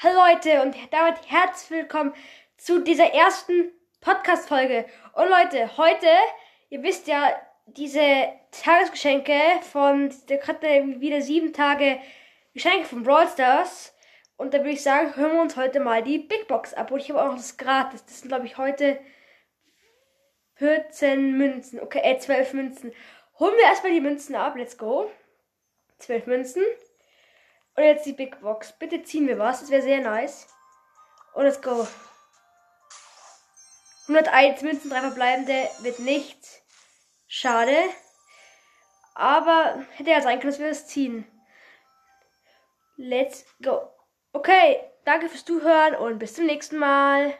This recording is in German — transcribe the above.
Hallo Leute und damit herzlich willkommen zu dieser ersten Podcast-Folge. Und Leute, heute, ihr wisst ja, diese Tagesgeschenke von, der gerade wieder sieben Tage Geschenke von Brawl Stars. Und da würde ich sagen, hören wir uns heute mal die Big Box ab. Und ich habe auch noch das gratis. Das sind, glaube ich, heute 14 Münzen. Okay, äh, 12 Münzen. Holen wir erstmal die Münzen ab. Let's go. 12 Münzen. Und jetzt die Big Box. Bitte ziehen wir was. Das wäre sehr nice. Und let's go. 101 Münzen, drei verbleibende wird nichts. Schade. Aber hätte ja sein können, dass wir das ziehen. Let's go. Okay, danke fürs Zuhören und bis zum nächsten Mal.